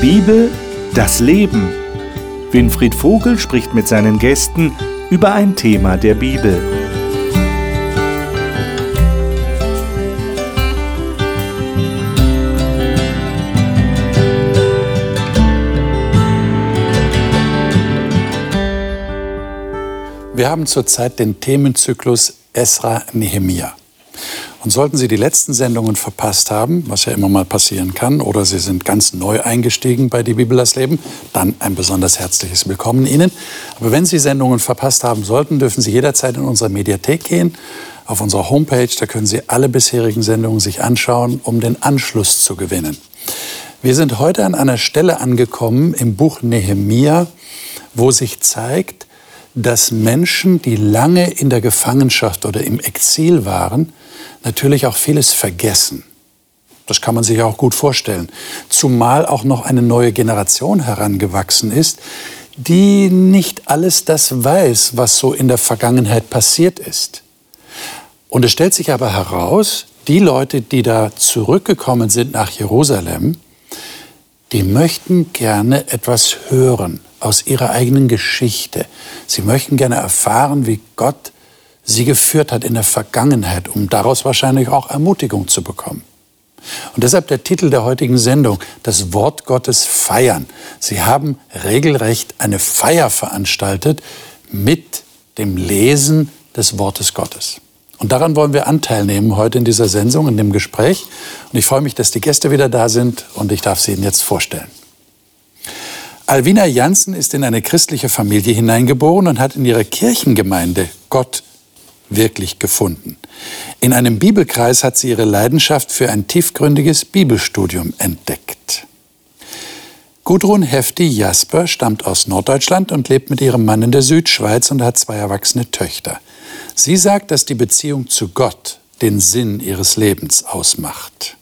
Bibel, das Leben. Winfried Vogel spricht mit seinen Gästen über ein Thema der Bibel. Wir haben zurzeit den Themenzyklus Esra Nehemia. Und sollten Sie die letzten Sendungen verpasst haben, was ja immer mal passieren kann, oder Sie sind ganz neu eingestiegen bei Die Bibel das Leben, dann ein besonders herzliches Willkommen Ihnen. Aber wenn Sie Sendungen verpasst haben sollten, dürfen Sie jederzeit in unsere Mediathek gehen, auf unserer Homepage. Da können Sie alle bisherigen Sendungen sich anschauen, um den Anschluss zu gewinnen. Wir sind heute an einer Stelle angekommen im Buch Nehemia, wo sich zeigt, dass Menschen, die lange in der Gefangenschaft oder im Exil waren, natürlich auch vieles vergessen. Das kann man sich auch gut vorstellen. Zumal auch noch eine neue Generation herangewachsen ist, die nicht alles das weiß, was so in der Vergangenheit passiert ist. Und es stellt sich aber heraus, die Leute, die da zurückgekommen sind nach Jerusalem, die möchten gerne etwas hören aus ihrer eigenen Geschichte. Sie möchten gerne erfahren, wie Gott sie geführt hat in der Vergangenheit, um daraus wahrscheinlich auch Ermutigung zu bekommen. Und deshalb der Titel der heutigen Sendung, das Wort Gottes feiern. Sie haben regelrecht eine Feier veranstaltet mit dem Lesen des Wortes Gottes. Und daran wollen wir Anteil nehmen heute in dieser Sendung, in dem Gespräch. Und ich freue mich, dass die Gäste wieder da sind und ich darf sie Ihnen jetzt vorstellen. Alvina Janssen ist in eine christliche Familie hineingeboren und hat in ihrer Kirchengemeinde Gott wirklich gefunden. In einem Bibelkreis hat sie ihre Leidenschaft für ein tiefgründiges Bibelstudium entdeckt. Gudrun Hefti Jasper stammt aus Norddeutschland und lebt mit ihrem Mann in der Südschweiz und hat zwei erwachsene Töchter. Sie sagt, dass die Beziehung zu Gott den Sinn ihres Lebens ausmacht.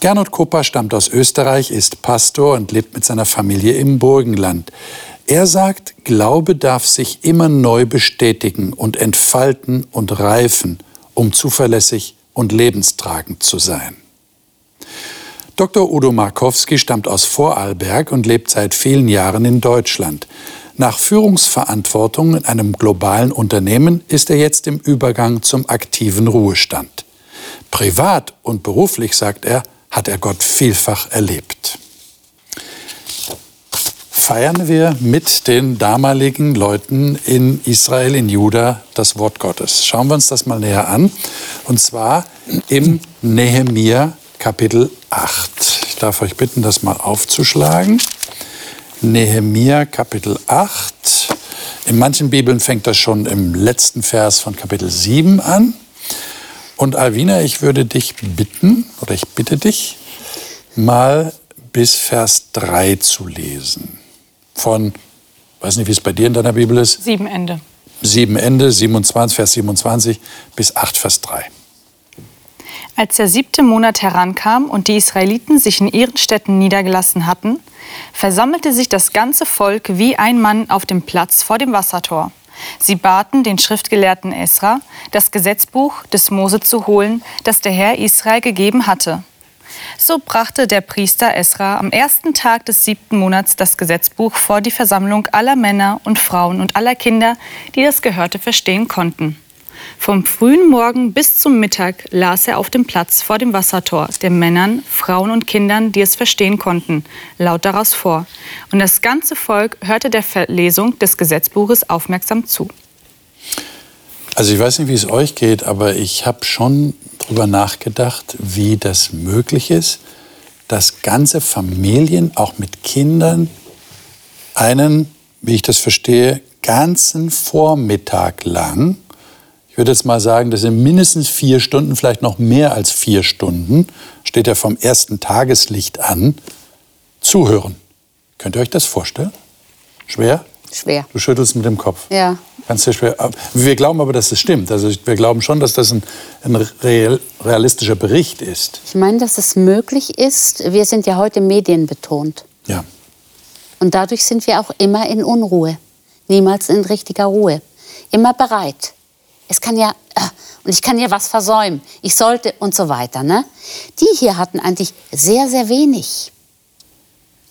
Gernot Kupper stammt aus Österreich, ist Pastor und lebt mit seiner Familie im Burgenland. Er sagt, Glaube darf sich immer neu bestätigen und entfalten und reifen, um zuverlässig und lebenstragend zu sein. Dr. Udo Markowski stammt aus Vorarlberg und lebt seit vielen Jahren in Deutschland. Nach Führungsverantwortung in einem globalen Unternehmen ist er jetzt im Übergang zum aktiven Ruhestand. Privat und beruflich, sagt er, hat er Gott vielfach erlebt feiern wir mit den damaligen Leuten in Israel, in Juda, das Wort Gottes. Schauen wir uns das mal näher an. Und zwar im Nehemia Kapitel 8. Ich darf euch bitten, das mal aufzuschlagen. Nehemia Kapitel 8. In manchen Bibeln fängt das schon im letzten Vers von Kapitel 7 an. Und Alvina, ich würde dich bitten, oder ich bitte dich, mal bis Vers 3 zu lesen von, weiß nicht, wie es bei dir in deiner Bibel ist. Sieben Ende. Sieben Ende, 27, Vers 27 bis 8, Vers 3. Als der siebte Monat herankam und die Israeliten sich in ihren Städten niedergelassen hatten, versammelte sich das ganze Volk wie ein Mann auf dem Platz vor dem Wassertor. Sie baten den Schriftgelehrten Esra, das Gesetzbuch des Mose zu holen, das der Herr Israel gegeben hatte. So brachte der Priester Esra am ersten Tag des siebten Monats das Gesetzbuch vor die Versammlung aller Männer und Frauen und aller Kinder, die das Gehörte verstehen konnten. Vom frühen Morgen bis zum Mittag las er auf dem Platz vor dem Wassertor den Männern, Frauen und Kindern, die es verstehen konnten, laut daraus vor. Und das ganze Volk hörte der Verlesung des Gesetzbuches aufmerksam zu. Also ich weiß nicht, wie es euch geht, aber ich habe schon darüber nachgedacht, wie das möglich ist, dass ganze Familien auch mit Kindern einen, wie ich das verstehe, ganzen Vormittag lang, ich würde jetzt mal sagen, das sind mindestens vier Stunden, vielleicht noch mehr als vier Stunden, steht ja vom ersten Tageslicht an, zuhören. Könnt ihr euch das vorstellen? Schwer? Schwer. Du schüttelst mit dem Kopf. Ja. Ganz sehr schwer. Wir glauben aber, dass es stimmt. Also wir glauben schon, dass das ein, ein real, realistischer Bericht ist. Ich meine, dass es möglich ist. Wir sind ja heute medienbetont. Ja. Und dadurch sind wir auch immer in Unruhe. Niemals in richtiger Ruhe. Immer bereit. Es kann ja, äh, und ich kann ja was versäumen. Ich sollte und so weiter. Ne? Die hier hatten eigentlich sehr, sehr wenig.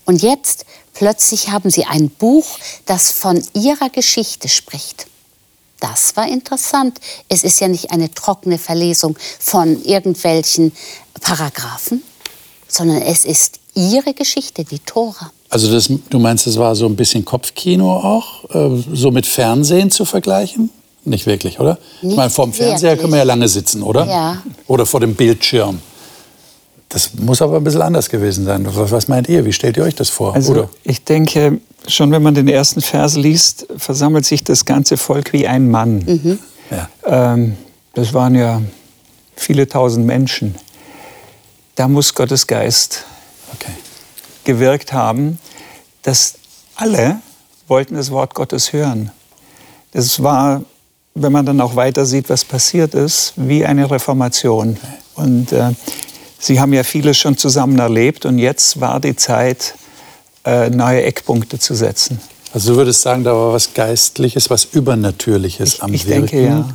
Und jetzt plötzlich haben sie ein Buch, das von ihrer Geschichte spricht. Das war interessant. Es ist ja nicht eine trockene Verlesung von irgendwelchen Paragraphen, sondern es ist ihre Geschichte, die Tora. Also das, du meinst, das war so ein bisschen Kopfkino auch, äh, so mit Fernsehen zu vergleichen? Nicht wirklich, oder? Nicht ich meine, vor dem Fernseher wirklich. können wir ja lange sitzen, oder? Ja. Oder vor dem Bildschirm. Das muss aber ein bisschen anders gewesen sein. Was, was meint ihr? Wie stellt ihr euch das vor? Also oder? ich denke, schon wenn man den ersten Vers liest, versammelt sich das ganze Volk wie ein Mann. Ja. Ähm, das waren ja viele tausend Menschen. Da muss Gottes Geist Okay. gewirkt haben, dass alle wollten das Wort Gottes hören. Das war, wenn man dann auch weiter sieht, was passiert ist, wie eine Reformation. Und äh, sie haben ja vieles schon zusammen erlebt und jetzt war die Zeit, äh, neue Eckpunkte zu setzen. Also du würdest sagen, da war was Geistliches, was Übernatürliches Ich- am ich Wirken, denke, ja.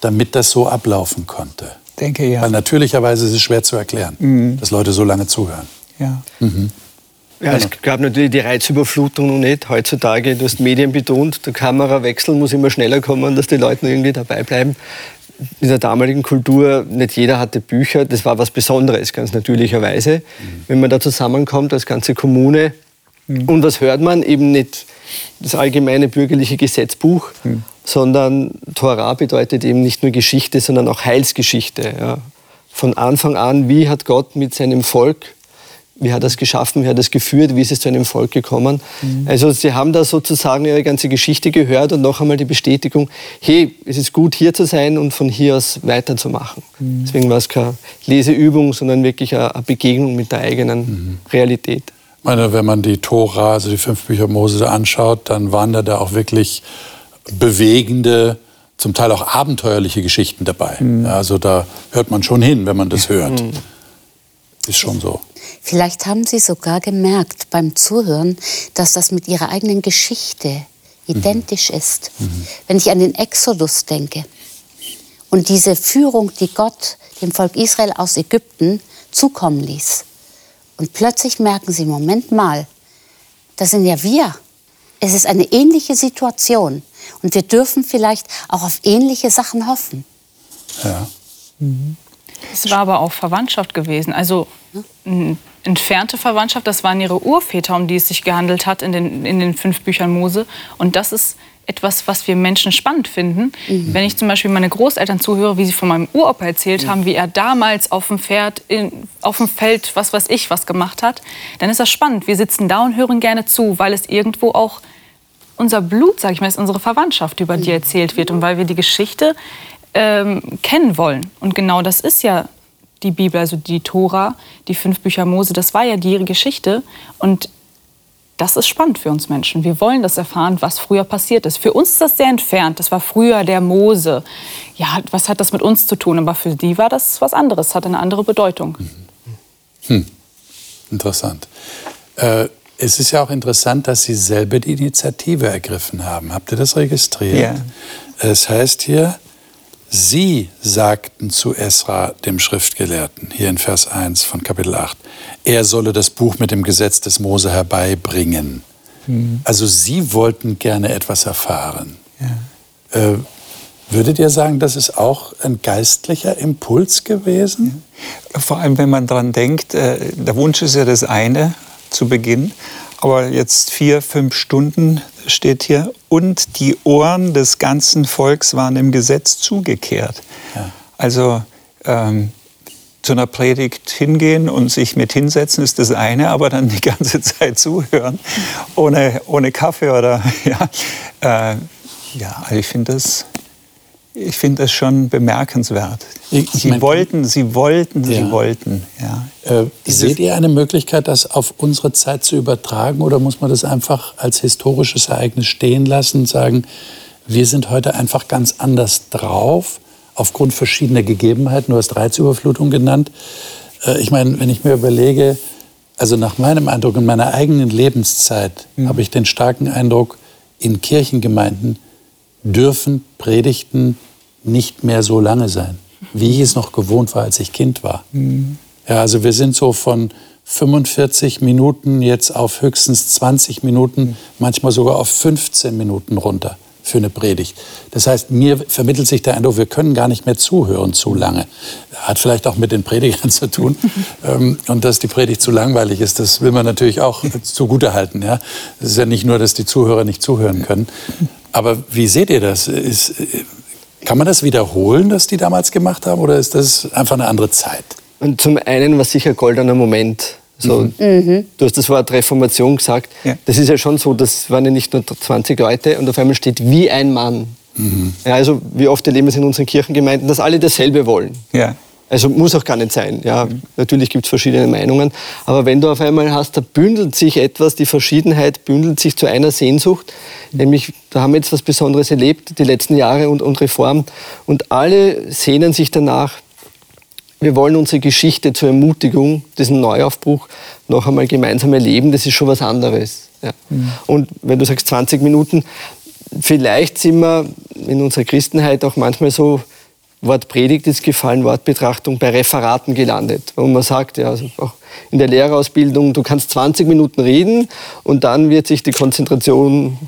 damit das so ablaufen konnte. Denke ja. Weil natürlicherweise ist es schwer zu erklären, Mhm. dass Leute so lange zuhören. ja. Ja, es gab natürlich die Reizüberflutung noch nicht. Heutzutage, du hast Medien betont, der Kamerawechsel muss immer schneller kommen, dass die Leute irgendwie dabei bleiben. In der damaligen Kultur, nicht jeder hatte Bücher, das war was Besonderes, ganz natürlicherweise. Wenn man da zusammenkommt als ganze Kommune, und was hört man? Eben nicht das allgemeine bürgerliche Gesetzbuch, sondern Torah bedeutet eben nicht nur Geschichte, sondern auch Heilsgeschichte. Ja. Von Anfang an, wie hat Gott mit seinem Volk wie hat er es geschaffen, wie hat er es geführt, wie ist es zu einem Volk gekommen. Also sie haben da sozusagen ihre ganze Geschichte gehört und noch einmal die Bestätigung, hey, es ist gut hier zu sein und von hier aus weiterzumachen. Deswegen war es keine Leseübung, sondern wirklich eine Begegnung mit der eigenen Realität. Ich meine, wenn man die Tora, also die fünf Bücher Mose anschaut, dann waren da, da auch wirklich bewegende, zum Teil auch abenteuerliche Geschichten dabei. Ja, also da hört man schon hin, wenn man das hört. Ist schon so. Vielleicht haben Sie sogar gemerkt beim Zuhören, dass das mit Ihrer eigenen Geschichte identisch ist. Wenn ich an den Exodus denke und diese Führung, die Gott dem Volk Israel aus Ägypten zukommen ließ. Und plötzlich merken Sie, Moment mal, das sind ja wir. Es ist eine ähnliche Situation. Und wir dürfen vielleicht auch auf ähnliche Sachen hoffen. Ja. Es war aber auch Verwandtschaft gewesen. Also entfernte Verwandtschaft, das waren ihre Urväter, um die es sich gehandelt hat in den, in den fünf Büchern Mose. Und das ist etwas, was wir Menschen spannend finden. Wenn ich zum Beispiel meine Großeltern zuhöre, wie sie von meinem Uropa erzählt haben, wie er damals auf dem Pferd, in, auf dem Feld, was weiß ich, was gemacht hat, dann ist das spannend. Wir sitzen da und hören gerne zu, weil es irgendwo auch unser Blut, sag ich mal, ist unsere Verwandtschaft, über die erzählt wird und weil wir die Geschichte ähm, kennen wollen. Und genau das ist ja die Bibel, also die Tora, die fünf Bücher Mose, das war ja die Geschichte. Und das ist spannend für uns Menschen. Wir wollen das erfahren, was früher passiert ist. Für uns ist das sehr entfernt. Das war früher der Mose. Ja, was hat das mit uns zu tun? Aber für die war das was anderes, hat eine andere Bedeutung. Interessant. Äh, es ist ja auch interessant, dass Sie selber die Initiative ergriffen haben. Habt ihr das registriert? Ja. Es heißt hier, Sie sagten zu Esra, dem Schriftgelehrten, hier in Vers 1 von Kapitel 8, er solle das Buch mit dem Gesetz des Mose herbeibringen. Also Sie wollten gerne etwas erfahren. Äh, würdet ihr sagen, das ist auch ein geistlicher Impuls gewesen? Vor allem, wenn man daran denkt, äh, der Wunsch ist ja das eine zu Beginn, aber jetzt vier, fünf Stunden steht hier und die Ohren des ganzen Volks waren dem Gesetz zugekehrt. Ja. Also ähm, zu einer Predigt hingehen und sich mit hinsetzen ist das eine, aber dann die ganze Zeit zuhören, ohne, ohne Kaffee oder ja. Äh, ja, also ich finde das, ich finde das schon bemerkenswert. Ich- ich sie mein- wollten, sie wollten, Ja. sie wollten. Ja. Äh, seht ihr eine Möglichkeit, das auf unsere Zeit zu übertragen oder muss man das einfach als historisches Ereignis stehen lassen und sagen, wir sind heute einfach ganz anders drauf, aufgrund verschiedener Gegebenheiten, du hast Reizüberflutung genannt. Äh, ich meine, wenn ich mir überlege, also nach meinem Eindruck in meiner eigenen Lebenszeit habe ich den starken Eindruck, in Kirchengemeinden dürfen Predigten nicht mehr so lange sein, wie ich es noch gewohnt war, als ich Kind war. Ja, also wir sind so von, 45 Minuten jetzt auf höchstens 20 Minuten, manchmal sogar auf 15 Minuten runter für eine Predigt. Das heißt, mir vermittelt sich der Eindruck, wir können gar nicht mehr zuhören zu lange. Hat vielleicht auch mit den Predigern zu tun. Ähm, und dass die Predigt zu langweilig ist, das will man natürlich auch zugutehalten. Ja? Es ist ja nicht nur, dass die Zuhörer nicht zuhören können. Aber wie seht ihr das? Ist, kann man das wiederholen, was die damals gemacht haben, oder ist das einfach eine andere Zeit? Und zum einen war sicher ein goldener Moment. So, mhm. Du hast das Wort Reformation gesagt. Ja. Das ist ja schon so, das waren ja nicht nur 20 Leute und auf einmal steht wie ein Mann. Mhm. Ja, also wie oft erleben wir es in unseren Kirchengemeinden, dass alle dasselbe wollen. Ja. Also muss auch gar nicht sein. Ja, mhm. natürlich gibt es verschiedene Meinungen. Aber wenn du auf einmal hast, da bündelt sich etwas, die Verschiedenheit bündelt sich zu einer Sehnsucht. Nämlich, da haben wir jetzt was Besonderes erlebt, die letzten Jahre und, und Reform. Und alle sehnen sich danach, wir wollen unsere Geschichte zur Ermutigung, diesen Neuaufbruch noch einmal gemeinsam erleben. Das ist schon was anderes. Ja. Mhm. Und wenn du sagst 20 Minuten, vielleicht sind wir in unserer Christenheit auch manchmal so, Wort Predigt ist gefallen, Wortbetrachtung bei Referaten gelandet, wo man sagt, ja, also auch in der Lehrerausbildung, du kannst 20 Minuten reden und dann wird sich die Konzentration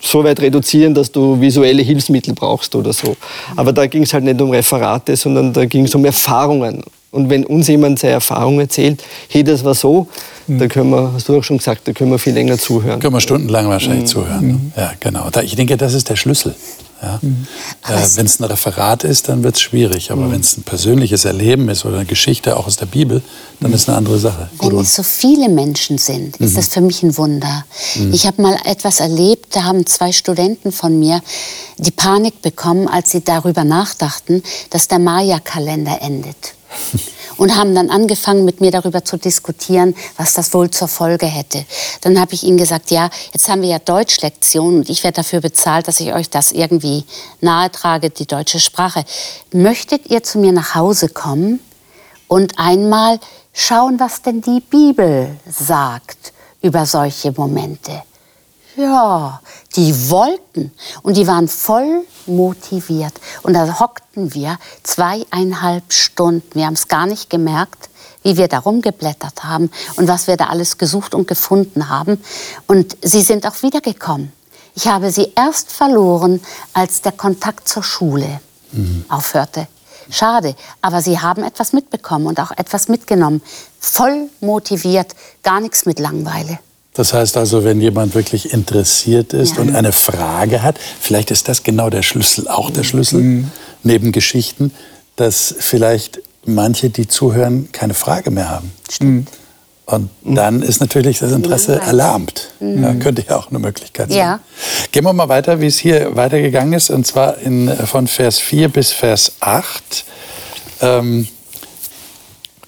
so weit reduzieren, dass du visuelle Hilfsmittel brauchst oder so. Aber da ging es halt nicht um Referate, sondern da ging es um Erfahrungen. Und wenn uns jemand seine Erfahrung erzählt, hey, das war so, mhm. da können wir, hast du auch schon gesagt, da können wir viel länger zuhören. Können wir stundenlang wahrscheinlich mhm. zuhören. Ja, genau. ich denke, das ist der Schlüssel. Ja. Mhm. Äh, wenn es ein Referat ist, dann wird es schwierig. Aber mhm. wenn es ein persönliches Erleben ist oder eine Geschichte auch aus der Bibel, dann mhm. ist eine andere Sache. Wenn es so viele Menschen sind, ist das für mich ein Wunder. Ich habe mal etwas erlebt, da haben zwei Studenten von mir die Panik bekommen, als sie darüber nachdachten, dass der Maya-Kalender endet und haben dann angefangen, mit mir darüber zu diskutieren, was das wohl zur Folge hätte. Dann habe ich ihnen gesagt, ja, jetzt haben wir ja Deutschlektionen und ich werde dafür bezahlt, dass ich euch das irgendwie nahe trage, die deutsche Sprache. Möchtet ihr zu mir nach Hause kommen und einmal schauen, was denn die Bibel sagt über solche Momente? Ja, die wollten und die waren voll motiviert. Und da hockten wir zweieinhalb Stunden. Wir haben es gar nicht gemerkt, wie wir da rumgeblättert haben und was wir da alles gesucht und gefunden haben. Und sie sind auch wiedergekommen. Ich habe sie erst verloren, als der Kontakt zur Schule mhm. aufhörte. Schade, aber sie haben etwas mitbekommen und auch etwas mitgenommen. Voll motiviert, gar nichts mit Langweile. Das heißt also, wenn jemand wirklich interessiert ist ja. und eine Frage hat, vielleicht ist das genau der Schlüssel, auch der Schlüssel, mhm. neben Geschichten, dass vielleicht manche, die zuhören, keine Frage mehr haben. Stimmt. Und mhm. dann ist natürlich das Interesse erlahmt. Mhm. Ja, könnte ja auch eine Möglichkeit sein. Ja. Gehen wir mal weiter, wie es hier weitergegangen ist, und zwar in, von Vers 4 bis Vers 8. Ähm,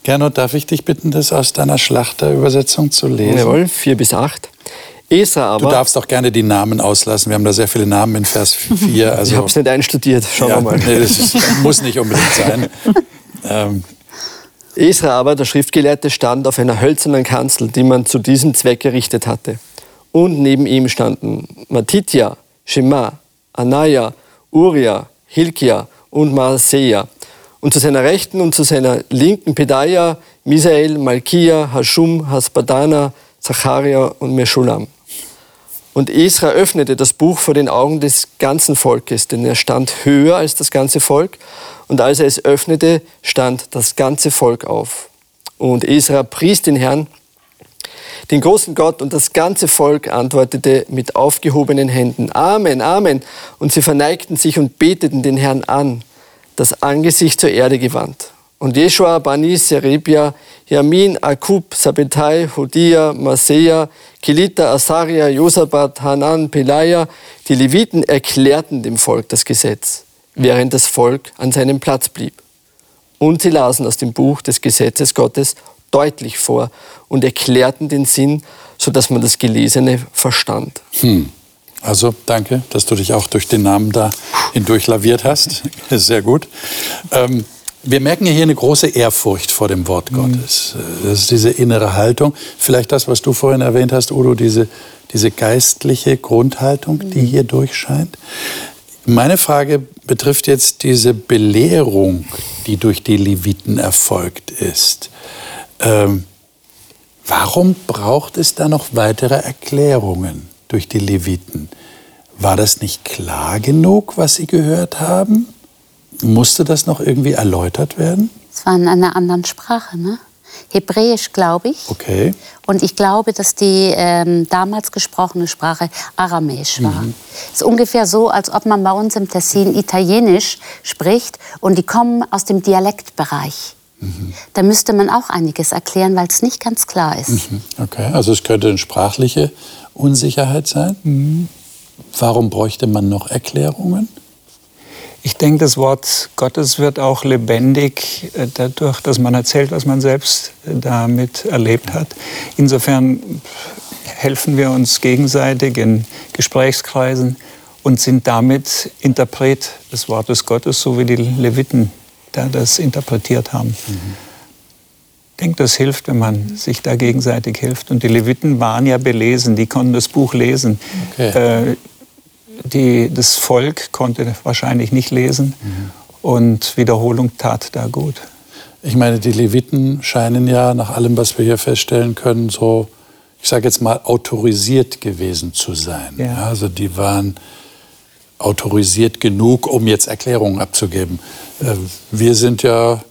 Gernot, darf ich dich bitten, das aus deiner Schlachterübersetzung zu lesen? Jawohl, 4 bis 8. Esra aber. Du darfst auch gerne die Namen auslassen. Wir haben da sehr viele Namen in Vers 4. Also, ich habe es nicht einstudiert. Schauen ja, wir mal. Nee, das ist, muss nicht unbedingt sein. ähm. Esra aber, der Schriftgelehrte, stand auf einer hölzernen Kanzel, die man zu diesem Zweck errichtet hatte. Und neben ihm standen Matitja, Shema, Anaya, Uria, Hilkia und Maaseia und zu seiner Rechten und zu seiner Linken Pedaia, Misael, Malkia, Hashum, Hasbadana, Zacharia und Meschulam. Und Esra öffnete das Buch vor den Augen des ganzen Volkes, denn er stand höher als das ganze Volk. Und als er es öffnete, stand das ganze Volk auf. Und Esra pries den Herrn, den großen Gott, und das ganze Volk antwortete mit aufgehobenen Händen, Amen, Amen. Und sie verneigten sich und beteten den Herrn an das Angesicht zur Erde gewandt. Und Jeschua, Bani, Serebia, Yamin, Akub, Sabetai, Hodia, Masea, Kelita, Asaria, Josabat, Hanan, Pelaya, die Leviten erklärten dem Volk das Gesetz, während das Volk an seinem Platz blieb. Und sie lasen aus dem Buch des Gesetzes Gottes deutlich vor und erklärten den Sinn, sodass man das Gelesene verstand. Hm. Also danke, dass du dich auch durch den Namen da hindurchlaviert hast. Sehr gut. Ähm, wir merken hier eine große Ehrfurcht vor dem Wort mhm. Gottes. Das ist diese innere Haltung. Vielleicht das, was du vorhin erwähnt hast, Udo, diese, diese geistliche Grundhaltung, die mhm. hier durchscheint. Meine Frage betrifft jetzt diese Belehrung, die durch die Leviten erfolgt ist. Ähm, Warum braucht es da noch weitere Erklärungen durch die Leviten? War das nicht klar genug, was sie gehört haben? Musste das noch irgendwie erläutert werden? Es war in einer anderen Sprache, ne? Hebräisch, glaube ich. Okay. Und ich glaube, dass die ähm, damals gesprochene Sprache Aramäisch war. Mhm. Es ist ungefähr so, als ob man bei uns im Tessin Italienisch spricht und die kommen aus dem Dialektbereich. Mhm. Da müsste man auch einiges erklären, weil es nicht ganz klar ist. Mhm. Okay, also es könnte eine sprachliche Unsicherheit sein. Mhm. Warum bräuchte man noch Erklärungen? Ich denke, das Wort Gottes wird auch lebendig äh, dadurch, dass man erzählt, was man selbst äh, damit erlebt hat. Insofern helfen wir uns gegenseitig in Gesprächskreisen und sind damit Interpret des Wortes Gottes, so wie die Leviten da das interpretiert haben. Mhm. Ich denke, das hilft, wenn man sich da gegenseitig hilft. Und die Leviten waren ja belesen, die konnten das Buch lesen. Okay. Äh, die, das Volk konnte wahrscheinlich nicht lesen mhm. und Wiederholung tat da gut. Ich meine, die Leviten scheinen ja nach allem, was wir hier feststellen können, so, ich sage jetzt mal, autorisiert gewesen zu sein. Ja. Also die waren autorisiert genug, um jetzt Erklärungen abzugeben. Äh, wir sind ja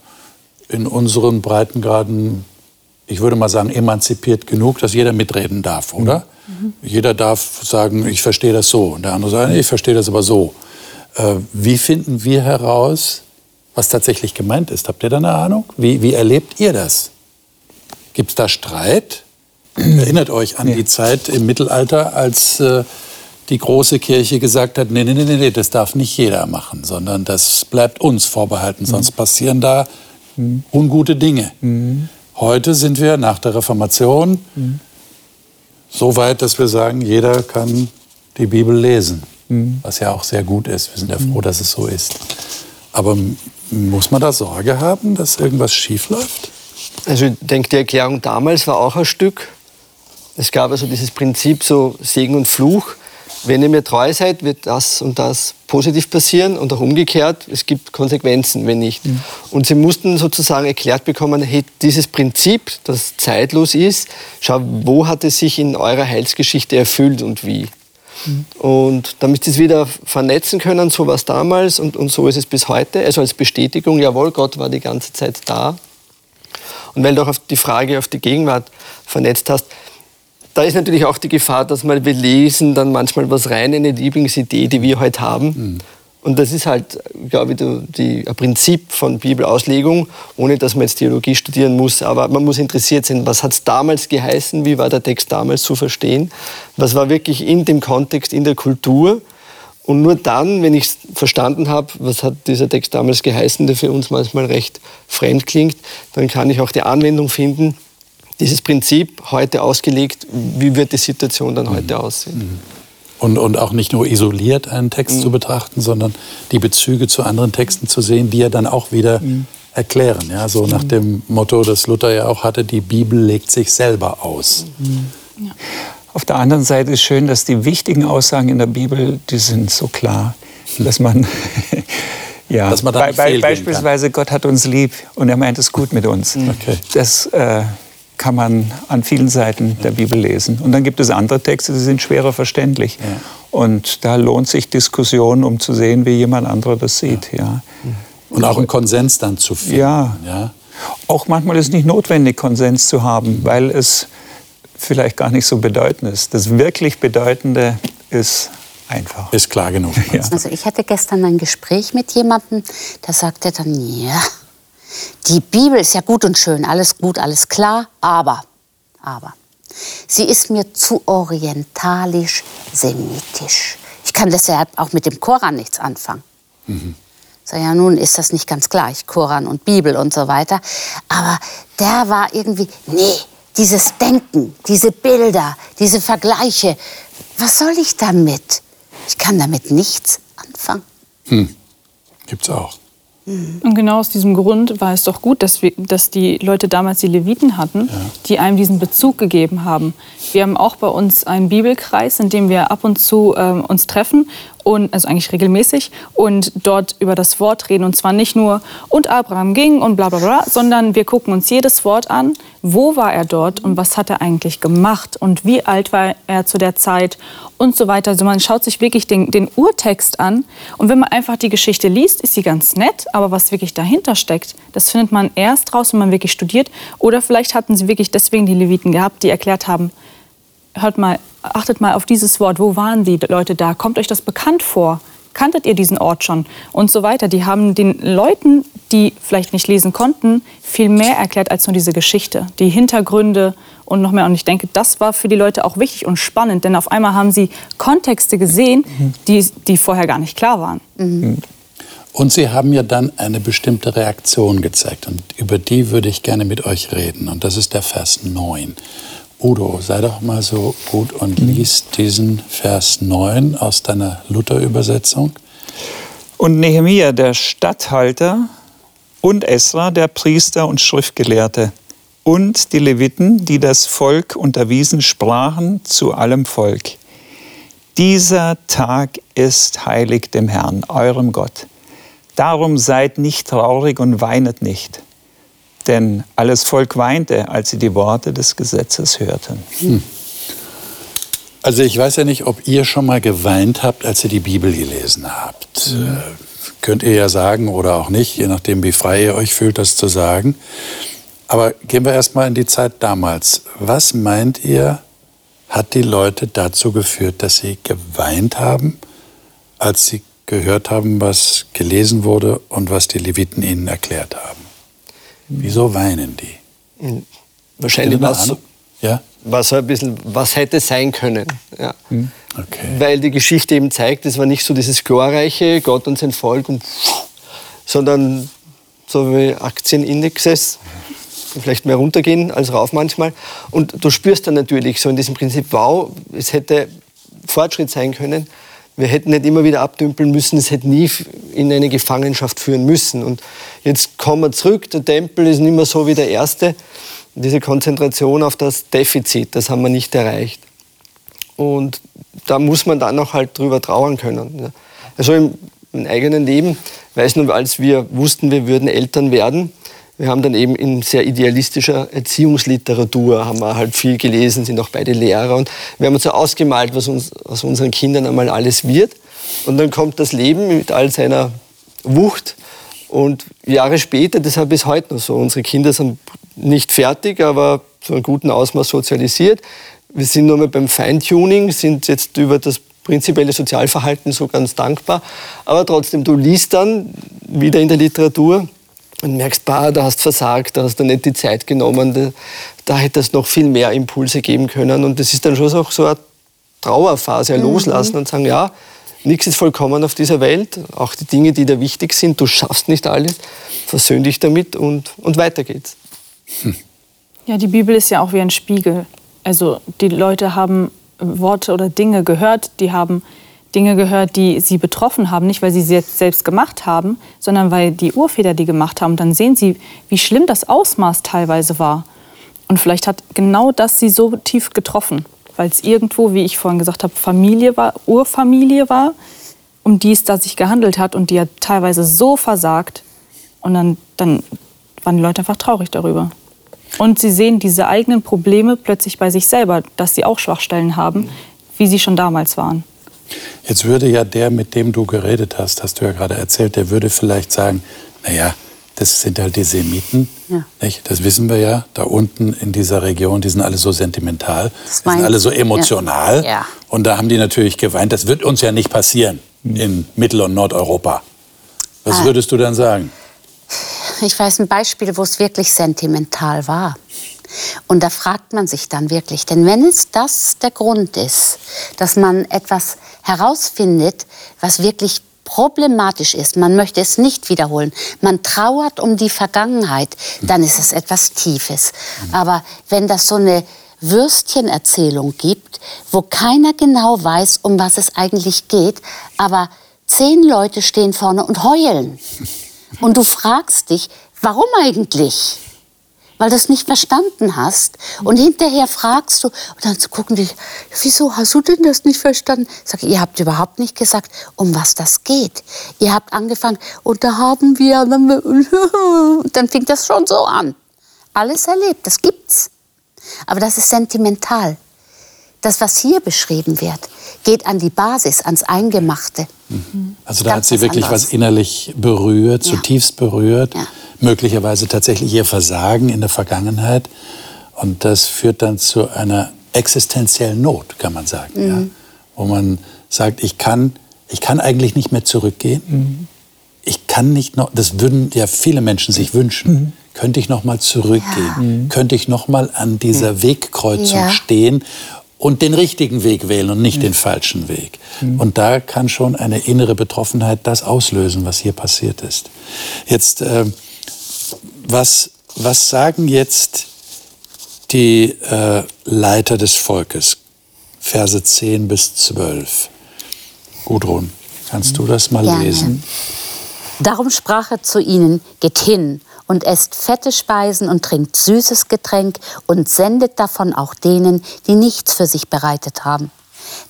in unseren Breitengraden, ich würde mal sagen, emanzipiert genug, dass jeder mitreden darf, oder? Mhm. Jeder darf sagen, ich verstehe das so. Und der andere sagt, ich verstehe das aber so. Äh, wie finden wir heraus, was tatsächlich gemeint ist? Habt ihr da eine Ahnung? Wie, wie erlebt ihr das? Gibt es da Streit? Erinnert euch an ja. die Zeit im Mittelalter, als äh, die große Kirche gesagt hat, nee, nee, nee, nee, das darf nicht jeder machen, sondern das bleibt uns vorbehalten, sonst mhm. passieren da mhm. ungute Dinge. Mhm. Heute sind wir nach der Reformation mhm so weit, dass wir sagen, jeder kann die Bibel lesen, mhm. was ja auch sehr gut ist. Wir sind ja froh, dass es so ist. Aber muss man da Sorge haben, dass irgendwas schief läuft? Also ich denke, die Erklärung damals war auch ein Stück. Es gab also dieses Prinzip so Segen und Fluch wenn ihr mir treu seid, wird das und das positiv passieren und auch umgekehrt, es gibt Konsequenzen, wenn nicht. Mhm. Und sie mussten sozusagen erklärt bekommen, hey, dieses Prinzip, das zeitlos ist, schau, wo hat es sich in eurer Heilsgeschichte erfüllt und wie. Mhm. Und damit sie es wieder vernetzen können, so war es damals und, und so ist es bis heute. Also als Bestätigung, jawohl, Gott war die ganze Zeit da. Und weil du auch auf die Frage auf die Gegenwart vernetzt hast, da ist natürlich auch die Gefahr, dass man, wir lesen dann manchmal was rein, eine Lieblingsidee, die wir heute haben. Mhm. Und das ist halt, glaube ich, die, ein Prinzip von Bibelauslegung, ohne dass man jetzt Theologie studieren muss. Aber man muss interessiert sein, was hat es damals geheißen, wie war der Text damals zu verstehen, was war wirklich in dem Kontext, in der Kultur. Und nur dann, wenn ich verstanden habe, was hat dieser Text damals geheißen, der für uns manchmal recht fremd klingt, dann kann ich auch die Anwendung finden dieses Prinzip heute ausgelegt, wie wird die Situation dann heute mhm. aussehen. Mhm. Und, und auch nicht nur isoliert einen Text mhm. zu betrachten, sondern die Bezüge zu anderen Texten zu sehen, die ja dann auch wieder mhm. erklären. Ja, so nach mhm. dem Motto, das Luther ja auch hatte, die Bibel legt sich selber aus. Mhm. Ja. Auf der anderen Seite ist schön, dass die wichtigen Aussagen in der Bibel, die sind so klar, dass man Ja, dass man da be beispielsweise Gott hat uns lieb und er meint es gut mit uns. Okay. Das äh, kann man an vielen Seiten der Bibel lesen. Und dann gibt es andere Texte, die sind schwerer verständlich. Ja. Und da lohnt sich Diskussion, um zu sehen, wie jemand anderer das sieht. Ja. ja. Und auch einen Konsens dann zu finden. Ja. ja. Auch manchmal ist es nicht notwendig, Konsens zu haben, weil es vielleicht gar nicht so bedeutend ist. Das wirklich Bedeutende ist einfach. Ist klar genug. Ja. Also ich hatte gestern ein Gespräch mit jemandem, der sagte dann, ja, die Bibel ist ja gut und schön, alles gut, alles klar, aber, aber, sie ist mir zu orientalisch-semitisch. Ich kann deshalb auch mit dem Koran nichts anfangen. Mhm. So, ja, nun ist das nicht ganz gleich, Koran und Bibel und so weiter. Aber der war irgendwie, nee, dieses Denken, diese Bilder, diese Vergleiche, was soll ich damit? Ich kann damit nichts anfangen. Hm. Gibt's auch. Mhm. Und genau aus diesem Grund war es doch gut, dass, wir, dass die Leute damals die Leviten hatten, ja. die einem diesen Bezug gegeben haben. Wir haben auch bei uns einen Bibelkreis, in dem wir ab und zu äh, uns treffen, und, also eigentlich regelmäßig, und dort über das Wort reden. Und zwar nicht nur, und Abraham ging und bla bla bla, sondern wir gucken uns jedes Wort an, wo war er dort und was hat er eigentlich gemacht und wie alt war er zu der Zeit und so weiter. Also man schaut sich wirklich den, den Urtext an und wenn man einfach die Geschichte liest, ist sie ganz nett, aber was wirklich dahinter steckt, das findet man erst raus, wenn man wirklich studiert. Oder vielleicht hatten sie wirklich deswegen die Leviten gehabt, die erklärt haben, hört mal, achtet mal auf dieses Wort, wo waren die Leute da? Kommt euch das bekannt vor? Kanntet ihr diesen Ort schon und so weiter. Die haben den Leuten, die vielleicht nicht lesen konnten, viel mehr erklärt als nur diese Geschichte, die Hintergründe und noch mehr. Und ich denke, das war für die Leute auch wichtig und spannend, denn auf einmal haben sie Kontexte gesehen, die, die vorher gar nicht klar waren. Mhm. Und Sie haben ja dann eine bestimmte Reaktion gezeigt und über die würde ich gerne mit euch reden. Und das ist der Vers 9. Udo, sei doch mal so gut und lies diesen Vers 9 aus deiner Luther-Übersetzung. Und Nehemia, der Statthalter, und Esra, der Priester und Schriftgelehrte, und die Leviten, die das Volk unterwiesen, sprachen zu allem Volk. Dieser Tag ist heilig dem Herrn, eurem Gott. Darum seid nicht traurig und weinet nicht denn alles Volk weinte, als sie die Worte des Gesetzes hörten. Hm. Also ich weiß ja nicht, ob ihr schon mal geweint habt, als ihr die Bibel gelesen habt. Hm. Äh, könnt ihr ja sagen oder auch nicht, je nachdem, wie frei ihr euch fühlt, das zu sagen. Aber gehen wir erst mal in die Zeit damals. Was meint ihr, hat die Leute dazu geführt, dass sie geweint haben, als sie gehört haben, was gelesen wurde und was die Leviten ihnen erklärt haben? Wieso weinen die? Hm. Wahrscheinlich was, ja? was ein bisschen, was hätte sein können. Ja. Hm. Okay. Weil die Geschichte eben zeigt, es war nicht so dieses glorreiche Gott und sein Volk, und, sondern so wie Aktienindexes, vielleicht mehr runtergehen als rauf manchmal. Und du spürst dann natürlich so in diesem Prinzip, wow, es hätte Fortschritt sein können wir hätten nicht immer wieder abdümpeln müssen, es hätte nie in eine Gefangenschaft führen müssen. Und jetzt kommen wir zurück, der Tempel ist nicht mehr so wie der erste. Diese Konzentration auf das Defizit, das haben wir nicht erreicht. Und da muss man dann auch halt drüber trauern können. Also im, im eigenen Leben, weiß nur, als wir wussten, wir würden Eltern werden, wir haben dann eben in sehr idealistischer Erziehungsliteratur haben wir halt viel gelesen, sind auch beide Lehrer und wir haben uns so ausgemalt, was uns aus unseren Kindern einmal alles wird. Und dann kommt das Leben mit all seiner Wucht und Jahre später, das ist bis heute noch so. Unsere Kinder sind nicht fertig, aber zu einem guten Ausmaß sozialisiert. Wir sind nur mal beim Feintuning, sind jetzt über das prinzipielle Sozialverhalten so ganz dankbar. Aber trotzdem, du liest dann wieder in der Literatur, und merkst, bah, da hast versagt, da hast du nicht die Zeit genommen, da, da hätte es noch viel mehr Impulse geben können. Und das ist dann schon auch so eine Trauerphase, ein mhm. Loslassen und sagen, ja, nichts ist vollkommen auf dieser Welt, auch die Dinge, die dir wichtig sind, du schaffst nicht alles, versöhn dich damit und, und weiter geht's. Hm. Ja, die Bibel ist ja auch wie ein Spiegel. Also die Leute haben Worte oder Dinge gehört, die haben Dinge gehört, die sie betroffen haben, nicht weil sie sie selbst gemacht haben, sondern weil die Urväter die gemacht haben. Dann sehen sie, wie schlimm das Ausmaß teilweise war. Und vielleicht hat genau das sie so tief getroffen, weil es irgendwo, wie ich vorhin gesagt habe, Familie war, Urfamilie war, um die es da sich gehandelt hat und die hat teilweise so versagt. Und dann, dann waren die Leute einfach traurig darüber. Und sie sehen diese eigenen Probleme plötzlich bei sich selber, dass sie auch Schwachstellen haben, wie sie schon damals waren. Jetzt würde ja der, mit dem du geredet hast, hast du ja gerade erzählt, der würde vielleicht sagen, naja, das sind halt die Semiten, ja. nicht? das wissen wir ja, da unten in dieser Region, die sind alle so sentimental, die sind alle so emotional. Ja. Ja. Und da haben die natürlich geweint, das wird uns ja nicht passieren in Mittel- und Nordeuropa. Was ah. würdest du dann sagen? Ich weiß ein Beispiel, wo es wirklich sentimental war. Und da fragt man sich dann wirklich, denn wenn es das der Grund ist, dass man etwas herausfindet, was wirklich problematisch ist, man möchte es nicht wiederholen, man trauert um die Vergangenheit, dann ist es etwas Tiefes. Aber wenn das so eine Würstchenerzählung gibt, wo keiner genau weiß, um was es eigentlich geht, aber zehn Leute stehen vorne und heulen. Und du fragst dich, warum eigentlich? Weil du es nicht verstanden hast. Und hinterher fragst du, und dann gucken die, wieso hast du denn das nicht verstanden? Ich sage, ihr habt überhaupt nicht gesagt, um was das geht. Ihr habt angefangen, und da haben wir, und dann fing das schon so an. alles erlebt, das gibt's. Aber das ist sentimental. Das, was hier beschrieben wird, geht an die Basis, ans Eingemachte. Mhm. Also da hat sie wirklich anderes. was innerlich berührt, ja. zutiefst berührt. Ja. Möglicherweise tatsächlich ihr Versagen in der Vergangenheit. Und das führt dann zu einer existenziellen Not, kann man sagen. Mhm. Ja? Wo man sagt, ich kann, ich kann eigentlich nicht mehr zurückgehen. Mhm. Ich kann nicht noch, das würden ja viele Menschen sich wünschen. Mhm. Könnte ich noch mal zurückgehen? Ja. Könnte ich noch mal an dieser mhm. Wegkreuzung ja. stehen und den richtigen Weg wählen und nicht mhm. den falschen Weg? Und da kann schon eine innere Betroffenheit das auslösen, was hier passiert ist. Jetzt, äh, was, was sagen jetzt die äh, Leiter des Volkes? Verse 10 bis 12. Gudrun, kannst du das mal Gerne. lesen? Darum sprach er zu ihnen, geht hin und esst fette Speisen und trinkt süßes Getränk und sendet davon auch denen, die nichts für sich bereitet haben.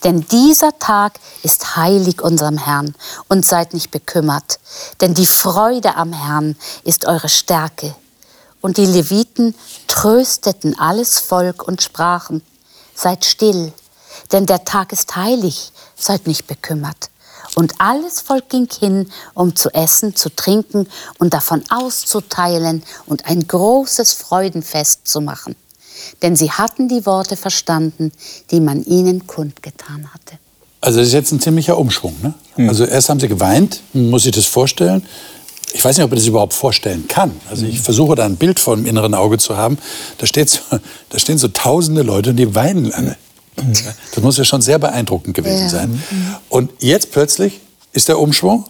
Denn dieser Tag ist heilig unserem Herrn und seid nicht bekümmert, denn die Freude am Herrn ist eure Stärke. Und die Leviten trösteten alles Volk und sprachen, seid still, denn der Tag ist heilig, seid nicht bekümmert. Und alles Volk ging hin, um zu essen, zu trinken und davon auszuteilen und ein großes Freudenfest zu machen. Denn sie hatten die Worte verstanden, die man ihnen kundgetan hatte. Also das ist jetzt ein ziemlicher Umschwung. Ne? Mhm. Also erst haben sie geweint, muss sich das vorstellen. Ich weiß nicht, ob man das überhaupt vorstellen kann. Also ich hm. versuche da ein Bild vor dem inneren Auge zu haben. Da, steht so, da stehen so tausende Leute und die weinen alle. Das muss ja schon sehr beeindruckend gewesen ja. sein. Und jetzt plötzlich ist der Umschwung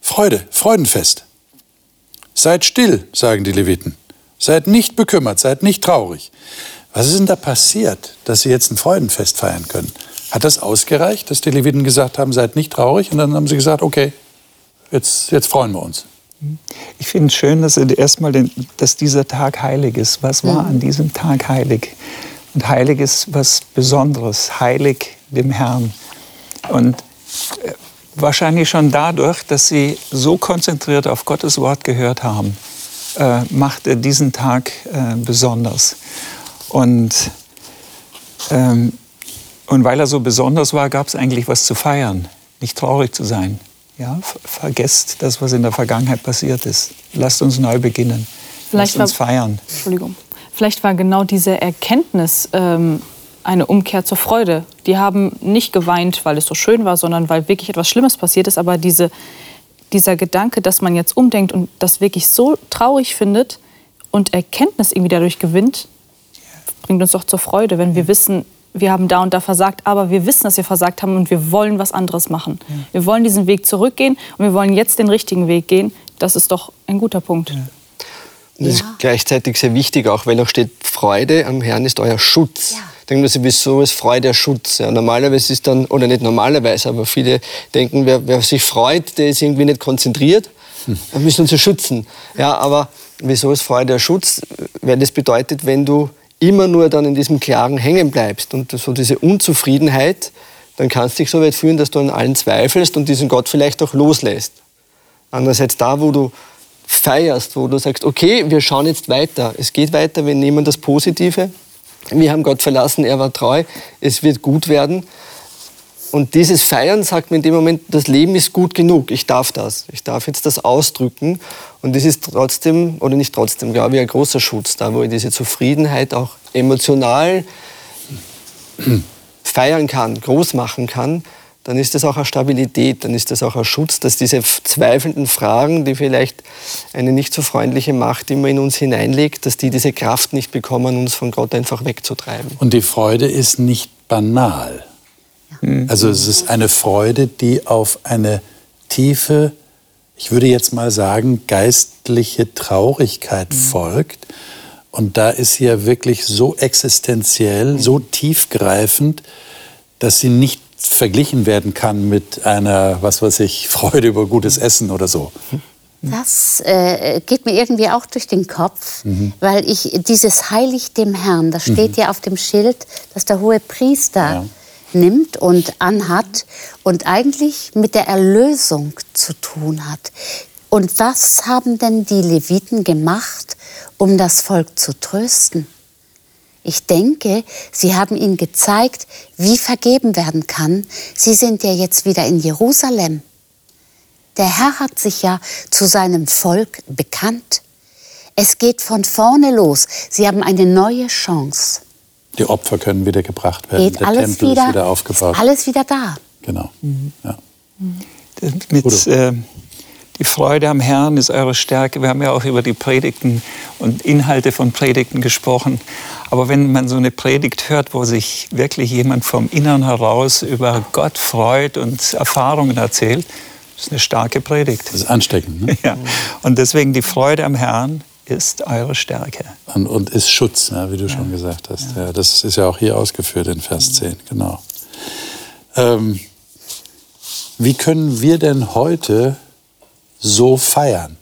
Freude, Freudenfest. Seid still, sagen die Leviten. Seid nicht bekümmert, seid nicht traurig. Was ist denn da passiert, dass sie jetzt ein Freudenfest feiern können? Hat das ausgereicht, dass die Leviten gesagt haben, seid nicht traurig? Und dann haben sie gesagt, okay, jetzt, jetzt freuen wir uns. Ich finde es schön, dass erstmal, dass dieser Tag heilig ist. Was war an diesem Tag heilig? Und heilig ist was Besonderes, heilig dem Herrn. Und äh, wahrscheinlich schon dadurch, dass sie so konzentriert auf Gottes Wort gehört haben, äh, macht er diesen Tag äh, besonders. Und, ähm, und weil er so besonders war, gab es eigentlich was zu feiern, nicht traurig zu sein. Ja, vergesst das, was in der Vergangenheit passiert ist. Lasst uns neu beginnen. Vielleicht Lasst uns feiern. Entschuldigung. Vielleicht war genau diese Erkenntnis ähm, eine Umkehr zur Freude. Die haben nicht geweint, weil es so schön war, sondern weil wirklich etwas Schlimmes passiert ist. Aber diese, dieser Gedanke, dass man jetzt umdenkt und das wirklich so traurig findet und Erkenntnis irgendwie dadurch gewinnt, bringt uns doch zur Freude, wenn wir wissen, wir haben da und da versagt, aber wir wissen, dass wir versagt haben und wir wollen was anderes machen. Ja. Wir wollen diesen Weg zurückgehen und wir wollen jetzt den richtigen Weg gehen. Das ist doch ein guter Punkt. Ja. Und das ja. ist gleichzeitig sehr wichtig, auch weil noch steht, Freude am Herrn ist euer Schutz. Ja. Ich denke, sowieso ist Freude der Schutz. Ja, normalerweise ist dann, oder nicht normalerweise, aber viele denken, wer, wer sich freut, der ist irgendwie nicht konzentriert. Hm. Wir müssen uns ja schützen. Ja, aber wieso ist Freude der Schutz? Weil das bedeutet, wenn du immer nur dann in diesem Klaren hängen bleibst und so diese Unzufriedenheit, dann kannst du dich so weit führen, dass du an allen zweifelst und diesen Gott vielleicht auch loslässt. Andererseits da, wo du feierst, wo du sagst, okay, wir schauen jetzt weiter. Es geht weiter, wir nehmen das Positive. Wir haben Gott verlassen, er war treu, es wird gut werden. Und dieses Feiern sagt mir in dem Moment, das Leben ist gut genug, ich darf das, ich darf jetzt das ausdrücken. Und das ist trotzdem, oder nicht trotzdem, glaube ich, ein großer Schutz da, wo ich diese Zufriedenheit auch emotional feiern kann, groß machen kann dann ist das auch eine Stabilität, dann ist das auch ein Schutz, dass diese zweifelnden Fragen, die vielleicht eine nicht so freundliche Macht immer in uns hineinlegt, dass die diese Kraft nicht bekommen, uns von Gott einfach wegzutreiben. Und die Freude ist nicht banal. Also es ist eine Freude, die auf eine tiefe, ich würde jetzt mal sagen, geistliche Traurigkeit mhm. folgt. Und da ist sie ja wirklich so existenziell, so tiefgreifend, dass sie nicht verglichen werden kann mit einer, was weiß ich, Freude über gutes Essen oder so. Das äh, geht mir irgendwie auch durch den Kopf, mhm. weil ich dieses Heilig dem Herrn, das steht mhm. ja auf dem Schild, das der hohe Priester ja. nimmt und anhat und eigentlich mit der Erlösung zu tun hat. Und was haben denn die Leviten gemacht, um das Volk zu trösten? Ich denke, sie haben ihnen gezeigt, wie vergeben werden kann. Sie sind ja jetzt wieder in Jerusalem. Der Herr hat sich ja zu seinem Volk bekannt. Es geht von vorne los. Sie haben eine neue Chance. Die Opfer können wieder gebracht werden. Geht Der alles Tempel wieder, ist wieder aufgebaut. Ist alles wieder da. Genau. Mhm. Ja. Mit, äh, die Freude am Herrn ist eure Stärke. Wir haben ja auch über die Predigten und Inhalte von Predigten gesprochen. Aber wenn man so eine Predigt hört, wo sich wirklich jemand vom Innern heraus über Gott freut und Erfahrungen erzählt, das ist eine starke Predigt. Das ist ansteckend. Ne? Ja. Und deswegen die Freude am Herrn ist eure Stärke. Und, und ist Schutz, ja, wie du ja. schon gesagt hast. Ja. das ist ja auch hier ausgeführt in Vers 10, genau. Ähm, wie können wir denn heute so feiern?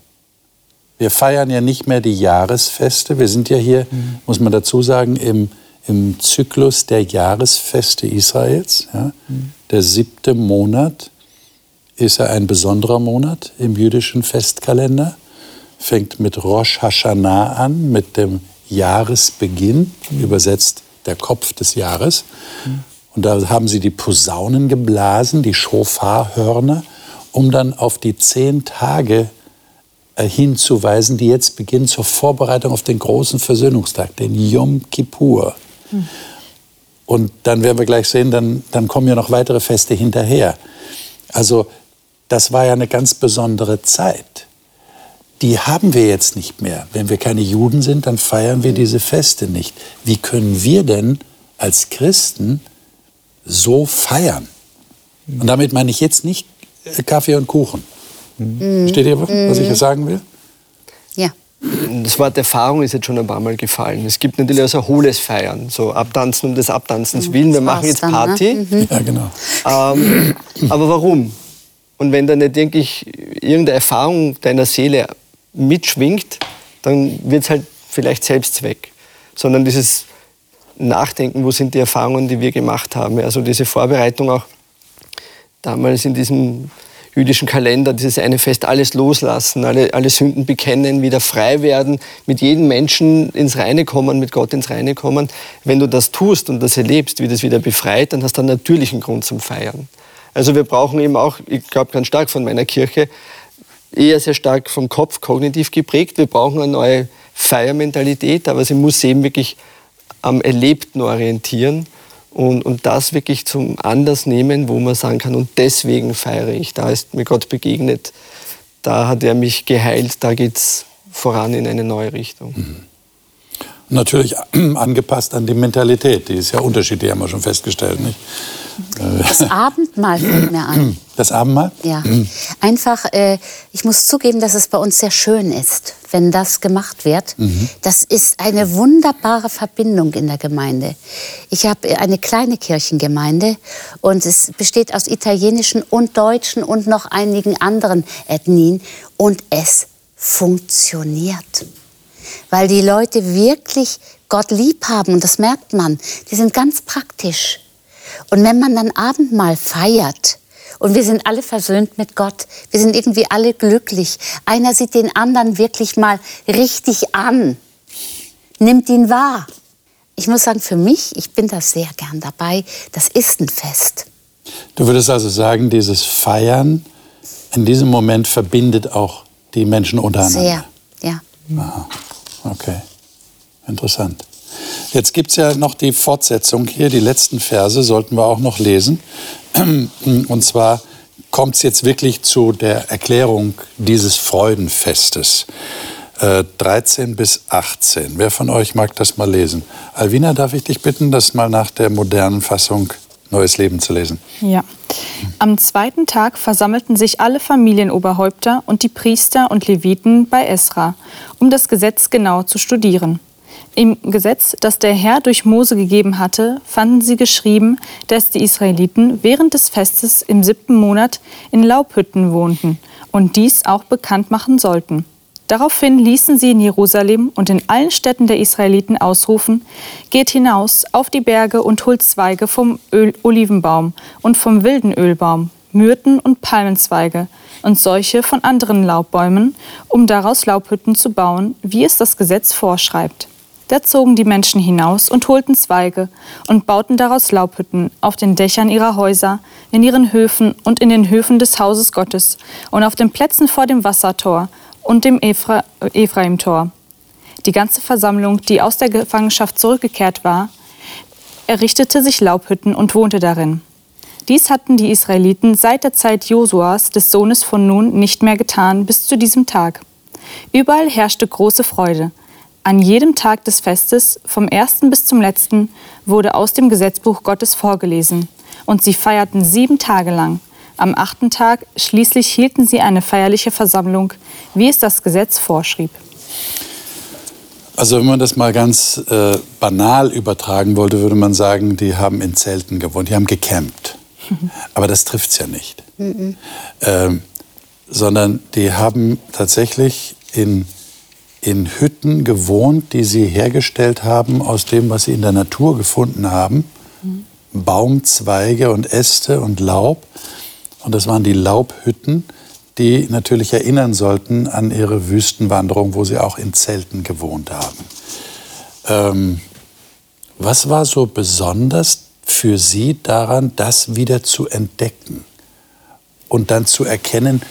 Wir feiern ja nicht mehr die Jahresfeste. Wir sind ja hier, mhm. muss man dazu sagen, im, im Zyklus der Jahresfeste Israels. Ja? Mhm. Der siebte Monat ist ja ein besonderer Monat im jüdischen Festkalender. Fängt mit Rosh Hashanah an, mit dem Jahresbeginn, mhm. übersetzt der Kopf des Jahres. Und da haben sie die Posaunen geblasen, die Schofarhörner, um dann auf die zehn Tage äh, hinzuweisen, die jetzt beginnen zur Vorbereitung auf den großen Versöhnungstag, den Yom Kippur. Hm. Und dann werden wir gleich sehen, dann, dann kommen ja noch weitere Feste hinterher. Also das war ja eine ganz besondere Zeit. Die haben wir jetzt nicht mehr. Wenn wir keine Juden sind, dann feiern wir diese Feste nicht. Wie können wir denn als Christen so feiern. Und damit meine ich jetzt nicht Kaffee und Kuchen. Mhm. Versteht ihr, was ich hier sagen will? Ja. Das Wort Erfahrung ist jetzt schon ein paar Mal gefallen. Es gibt natürlich auch so hohles Feiern, so Abtanzen um des Abtanzens mhm. willen. Wir machen jetzt Party. Dann, ne? mhm. Ja, genau. Ähm, aber warum? Und wenn da nicht wirklich irgendeine Erfahrung deiner Seele mitschwingt, dann wird es halt vielleicht Selbstzweck. Sondern dieses nachdenken, wo sind die Erfahrungen, die wir gemacht haben. Also diese Vorbereitung auch damals in diesem jüdischen Kalender, dieses eine Fest, alles loslassen, alle, alle Sünden bekennen, wieder frei werden, mit jedem Menschen ins Reine kommen, mit Gott ins Reine kommen. Wenn du das tust und das erlebst, wie das wieder befreit, dann hast du einen natürlichen Grund zum Feiern. Also wir brauchen eben auch, ich glaube ganz stark von meiner Kirche, eher sehr stark vom Kopf kognitiv geprägt. Wir brauchen eine neue Feiermentalität, aber sie muss eben wirklich am Erlebten orientieren und, und das wirklich zum Anlass nehmen, wo man sagen kann, und deswegen feiere ich. Da ist mir Gott begegnet, da hat er mich geheilt, da geht es voran in eine neue Richtung. Mhm. Natürlich angepasst an die Mentalität, die ist ja unterschiedlich, haben wir schon festgestellt. Nicht? Das Abendmahl fällt mir an. Das Abendmahl? Ja. Mhm. Einfach, äh, ich muss zugeben, dass es bei uns sehr schön ist, wenn das gemacht wird. Mhm. Das ist eine wunderbare Verbindung in der Gemeinde. Ich habe eine kleine Kirchengemeinde und es besteht aus italienischen und deutschen und noch einigen anderen Ethnien und es funktioniert. Weil die Leute wirklich Gott lieb haben und das merkt man. Die sind ganz praktisch. Und wenn man dann Abendmahl feiert, und wir sind alle versöhnt mit Gott. Wir sind irgendwie alle glücklich. Einer sieht den anderen wirklich mal richtig an, nimmt ihn wahr. Ich muss sagen, für mich, ich bin da sehr gern dabei, das ist ein Fest. Du würdest also sagen, dieses Feiern in diesem Moment verbindet auch die Menschen untereinander. Sehr, ja. Aha. Okay, interessant. Jetzt gibt es ja noch die Fortsetzung hier, die letzten Verse sollten wir auch noch lesen. Und zwar kommt es jetzt wirklich zu der Erklärung dieses Freudenfestes. Äh, 13 bis 18. Wer von euch mag das mal lesen? Alvina, darf ich dich bitten, das mal nach der modernen Fassung Neues Leben zu lesen? Ja. Am zweiten Tag versammelten sich alle Familienoberhäupter und die Priester und Leviten bei Esra, um das Gesetz genau zu studieren. Im Gesetz, das der Herr durch Mose gegeben hatte, fanden sie geschrieben, dass die Israeliten während des Festes im siebten Monat in Laubhütten wohnten und dies auch bekannt machen sollten. Daraufhin ließen sie in Jerusalem und in allen Städten der Israeliten ausrufen, geht hinaus auf die Berge und holt Zweige vom Öl Olivenbaum und vom wilden Ölbaum, Myrten und Palmenzweige und solche von anderen Laubbäumen, um daraus Laubhütten zu bauen, wie es das Gesetz vorschreibt. Da zogen die Menschen hinaus und holten Zweige und bauten daraus Laubhütten auf den Dächern ihrer Häuser, in ihren Höfen und in den Höfen des Hauses Gottes und auf den Plätzen vor dem Wassertor und dem Ephra Ephraimtor. Die ganze Versammlung, die aus der Gefangenschaft zurückgekehrt war, errichtete sich Laubhütten und wohnte darin. Dies hatten die Israeliten seit der Zeit Josuas, des Sohnes von Nun, nicht mehr getan bis zu diesem Tag. Überall herrschte große Freude. An jedem Tag des Festes, vom ersten bis zum letzten, wurde aus dem Gesetzbuch Gottes vorgelesen. Und sie feierten sieben Tage lang. Am achten Tag schließlich hielten sie eine feierliche Versammlung, wie es das Gesetz vorschrieb. Also wenn man das mal ganz äh, banal übertragen wollte, würde man sagen, die haben in Zelten gewohnt, die haben gecampt. Aber das trifft es ja nicht. Mhm. Ähm, sondern die haben tatsächlich in, in Hütten gewohnt, die sie hergestellt haben aus dem, was sie in der Natur gefunden haben. Mhm. Baumzweige und Äste und Laub. Und das waren die Laubhütten, die natürlich erinnern sollten an ihre Wüstenwanderung, wo sie auch in Zelten gewohnt haben. Ähm, was war so besonders für Sie daran, das wieder zu entdecken und dann zu erkennen,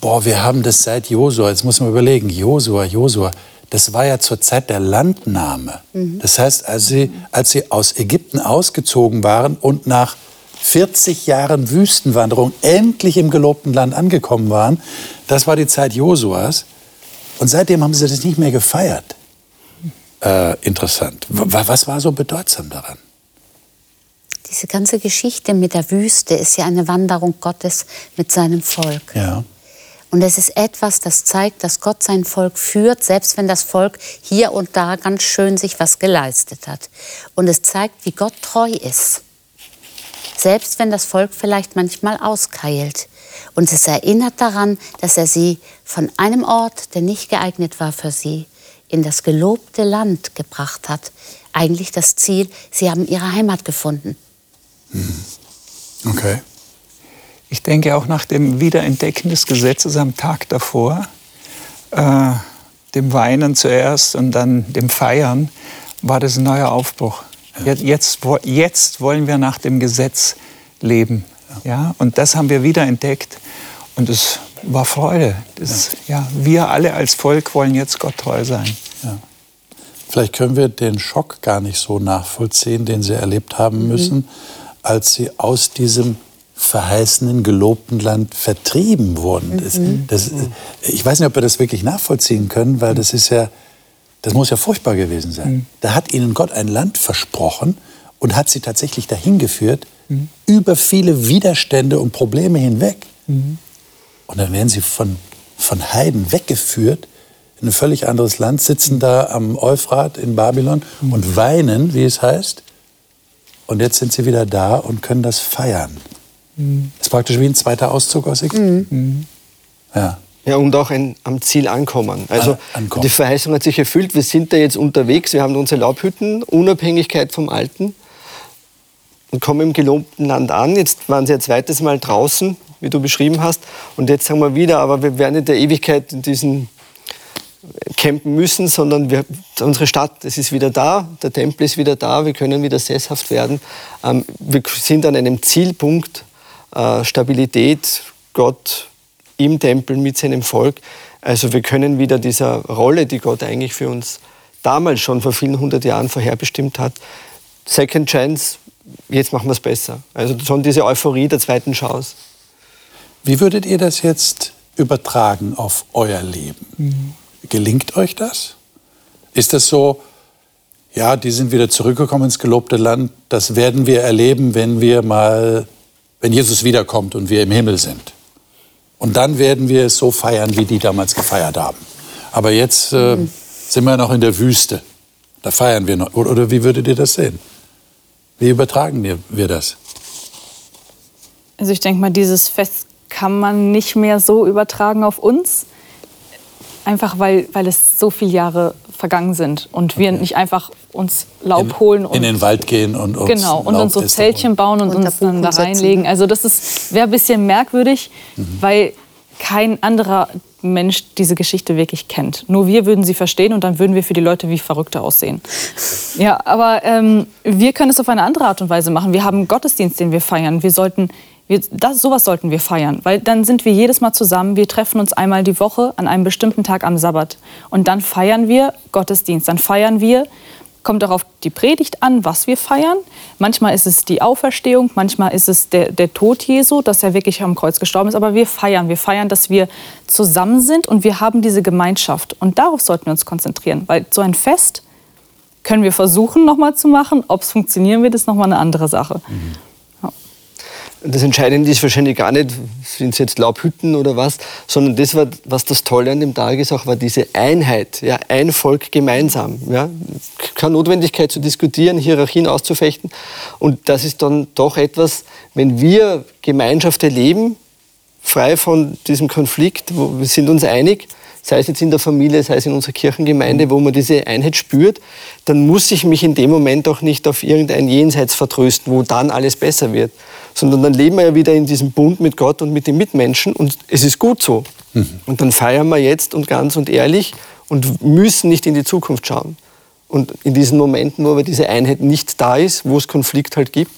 boah, wir haben das seit Josua, jetzt muss man überlegen, Josua, Josua, das war ja zur Zeit der Landnahme. Mhm. Das heißt, als sie, als sie aus Ägypten ausgezogen waren und nach 40 Jahren Wüstenwanderung endlich im gelobten Land angekommen waren, das war die Zeit Josuas. Und seitdem haben sie das nicht mehr gefeiert. Äh, interessant. Was war so bedeutsam daran? Diese ganze Geschichte mit der Wüste ist ja eine Wanderung Gottes mit seinem Volk. Ja. Und es ist etwas, das zeigt, dass Gott sein Volk führt, selbst wenn das Volk hier und da ganz schön sich was geleistet hat. Und es zeigt, wie Gott treu ist. Selbst wenn das Volk vielleicht manchmal auskeilt. Und es erinnert daran, dass er sie von einem Ort, der nicht geeignet war für sie, in das gelobte Land gebracht hat. Eigentlich das Ziel, sie haben ihre Heimat gefunden. Mhm. Okay. Ich denke auch nach dem Wiederentdecken des Gesetzes am Tag davor, äh, dem Weinen zuerst und dann dem Feiern, war das ein neuer Aufbruch. Jetzt, jetzt wollen wir nach dem Gesetz leben. Ja? Und das haben wir wiederentdeckt. Und es war Freude. Das, ja. wir alle als Volk wollen jetzt Gott treu sein. Ja. Vielleicht können wir den Schock gar nicht so nachvollziehen, den Sie erlebt haben müssen. Mhm als sie aus diesem verheißenen, gelobten Land vertrieben wurden. Das, mhm. das, ich weiß nicht, ob wir das wirklich nachvollziehen können, weil das ist ja, das muss ja furchtbar gewesen sein. Mhm. Da hat ihnen Gott ein Land versprochen und hat sie tatsächlich dahin geführt, mhm. über viele Widerstände und Probleme hinweg. Mhm. Und dann werden sie von, von Heiden weggeführt in ein völlig anderes Land, sitzen da am Euphrat in Babylon mhm. und weinen, wie es heißt, und jetzt sind sie wieder da und können das feiern. Mhm. Das ist praktisch wie ein zweiter Auszug aus Ägypten. Mhm. Ja. Ja, und auch ein, am Ziel ankommen. Also ankommen. die Verheißung hat sich erfüllt. Wir sind da jetzt unterwegs. Wir haben unsere Laubhütten, Unabhängigkeit vom Alten und kommen im gelobten Land an. Jetzt waren sie ein zweites Mal draußen, wie du beschrieben hast. Und jetzt sagen wir wieder, aber wir werden in der Ewigkeit in diesen campen müssen, sondern wir, unsere Stadt, es ist wieder da, der Tempel ist wieder da, wir können wieder sesshaft werden. Ähm, wir sind an einem Zielpunkt, äh, Stabilität, Gott im Tempel mit seinem Volk. Also wir können wieder dieser Rolle, die Gott eigentlich für uns damals schon vor vielen hundert Jahren vorherbestimmt hat, Second Chance, jetzt machen wir es besser. Also schon diese Euphorie der zweiten Chance. Wie würdet ihr das jetzt übertragen auf euer Leben? Mhm. Gelingt euch das? Ist das so, ja, die sind wieder zurückgekommen ins gelobte Land, das werden wir erleben, wenn wir mal, wenn Jesus wiederkommt und wir im Himmel sind. Und dann werden wir es so feiern, wie die damals gefeiert haben. Aber jetzt äh, mhm. sind wir noch in der Wüste. Da feiern wir noch. Oder wie würdet ihr das sehen? Wie übertragen wir das? Also ich denke mal, dieses Fest kann man nicht mehr so übertragen auf uns. Einfach weil, weil es so viele Jahre vergangen sind und wir nicht einfach uns Laub in, holen und in den Wald gehen und uns genau und uns so Zeltchen bauen und, und uns dann da reinlegen. Also das wäre ein bisschen merkwürdig, mhm. weil kein anderer Mensch diese Geschichte wirklich kennt. Nur wir würden sie verstehen und dann würden wir für die Leute wie Verrückte aussehen. Ja, aber ähm, wir können es auf eine andere Art und Weise machen. Wir haben einen Gottesdienst, den wir feiern. Wir sollten, das, sowas sollten wir feiern, weil dann sind wir jedes Mal zusammen. Wir treffen uns einmal die Woche an einem bestimmten Tag am Sabbat und dann feiern wir Gottesdienst. Dann feiern wir kommt auch auf die Predigt an, was wir feiern. Manchmal ist es die Auferstehung, manchmal ist es der, der Tod Jesu, dass er wirklich am Kreuz gestorben ist. Aber wir feiern, wir feiern, dass wir zusammen sind und wir haben diese Gemeinschaft. Und darauf sollten wir uns konzentrieren, weil so ein Fest können wir versuchen nochmal zu machen. Ob es funktionieren wird, ist nochmal eine andere Sache. Mhm. Das Entscheidende ist wahrscheinlich gar nicht, sind es jetzt Laubhütten oder was, sondern das, war, was das Tolle an dem Tag ist, auch war diese Einheit, ja, ein Volk gemeinsam. Ja. Keine Notwendigkeit zu diskutieren, Hierarchien auszufechten. Und das ist dann doch etwas, wenn wir Gemeinschaft erleben, frei von diesem Konflikt, wo wir sind uns einig, sei es jetzt in der Familie, sei es in unserer Kirchengemeinde, wo man diese Einheit spürt, dann muss ich mich in dem Moment auch nicht auf irgendein Jenseits vertrösten, wo dann alles besser wird, sondern dann leben wir ja wieder in diesem Bund mit Gott und mit den Mitmenschen und es ist gut so. Mhm. Und dann feiern wir jetzt und ganz und ehrlich und müssen nicht in die Zukunft schauen. Und in diesen Momenten, wo aber diese Einheit nicht da ist, wo es Konflikt halt gibt,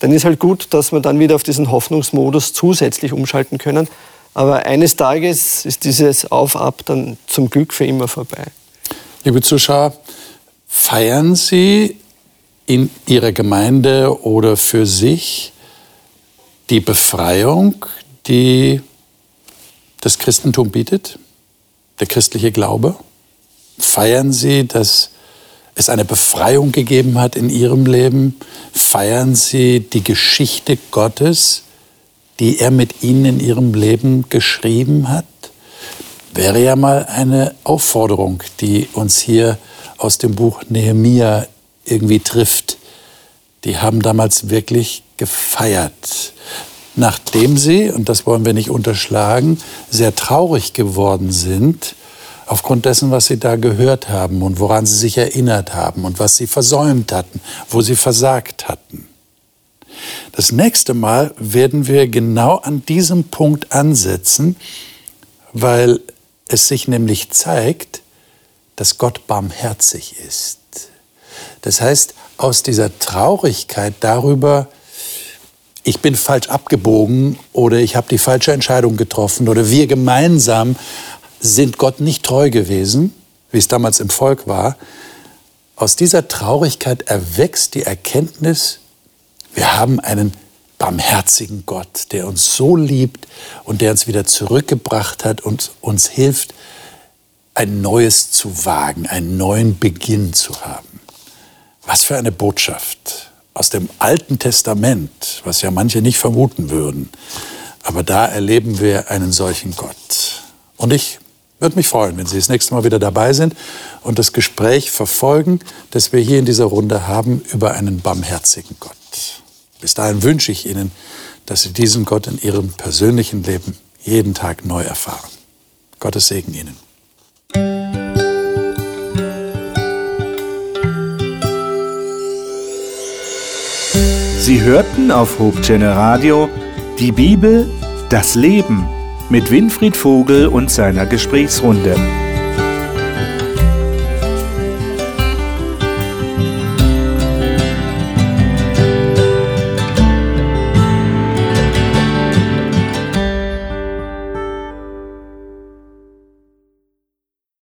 dann ist halt gut, dass wir dann wieder auf diesen Hoffnungsmodus zusätzlich umschalten können aber eines Tages ist dieses Auf-Ab dann zum Glück für immer vorbei. Liebe Zuschauer, feiern Sie in Ihrer Gemeinde oder für sich die Befreiung, die das Christentum bietet, der christliche Glaube? Feiern Sie, dass es eine Befreiung gegeben hat in Ihrem Leben? Feiern Sie die Geschichte Gottes, die er mit Ihnen in Ihrem Leben geschrieben hat? Wäre ja mal eine Aufforderung, die uns hier aus dem Buch Nehemia irgendwie trifft. Die haben damals wirklich gefeiert. Nachdem sie, und das wollen wir nicht unterschlagen, sehr traurig geworden sind, aufgrund dessen, was sie da gehört haben und woran sie sich erinnert haben und was sie versäumt hatten, wo sie versagt hatten. Das nächste Mal werden wir genau an diesem Punkt ansetzen, weil es sich nämlich zeigt, dass Gott barmherzig ist. Das heißt, aus dieser Traurigkeit darüber, ich bin falsch abgebogen oder ich habe die falsche Entscheidung getroffen oder wir gemeinsam sind Gott nicht treu gewesen, wie es damals im Volk war, aus dieser Traurigkeit erwächst die Erkenntnis, wir haben einen barmherzigen Gott, der uns so liebt und der uns wieder zurückgebracht hat und uns hilft, ein Neues zu wagen, einen neuen Beginn zu haben. Was für eine Botschaft aus dem Alten Testament, was ja manche nicht vermuten würden. Aber da erleben wir einen solchen Gott. Und ich würde mich freuen, wenn Sie das nächste Mal wieder dabei sind und das Gespräch verfolgen, das wir hier in dieser Runde haben über einen barmherzigen Gott. Bis dahin wünsche ich Ihnen, dass Sie diesen Gott in Ihrem persönlichen Leben jeden Tag neu erfahren. Gottes Segen Ihnen. Sie hörten auf Hope Channel Radio die Bibel, das Leben mit Winfried Vogel und seiner Gesprächsrunde.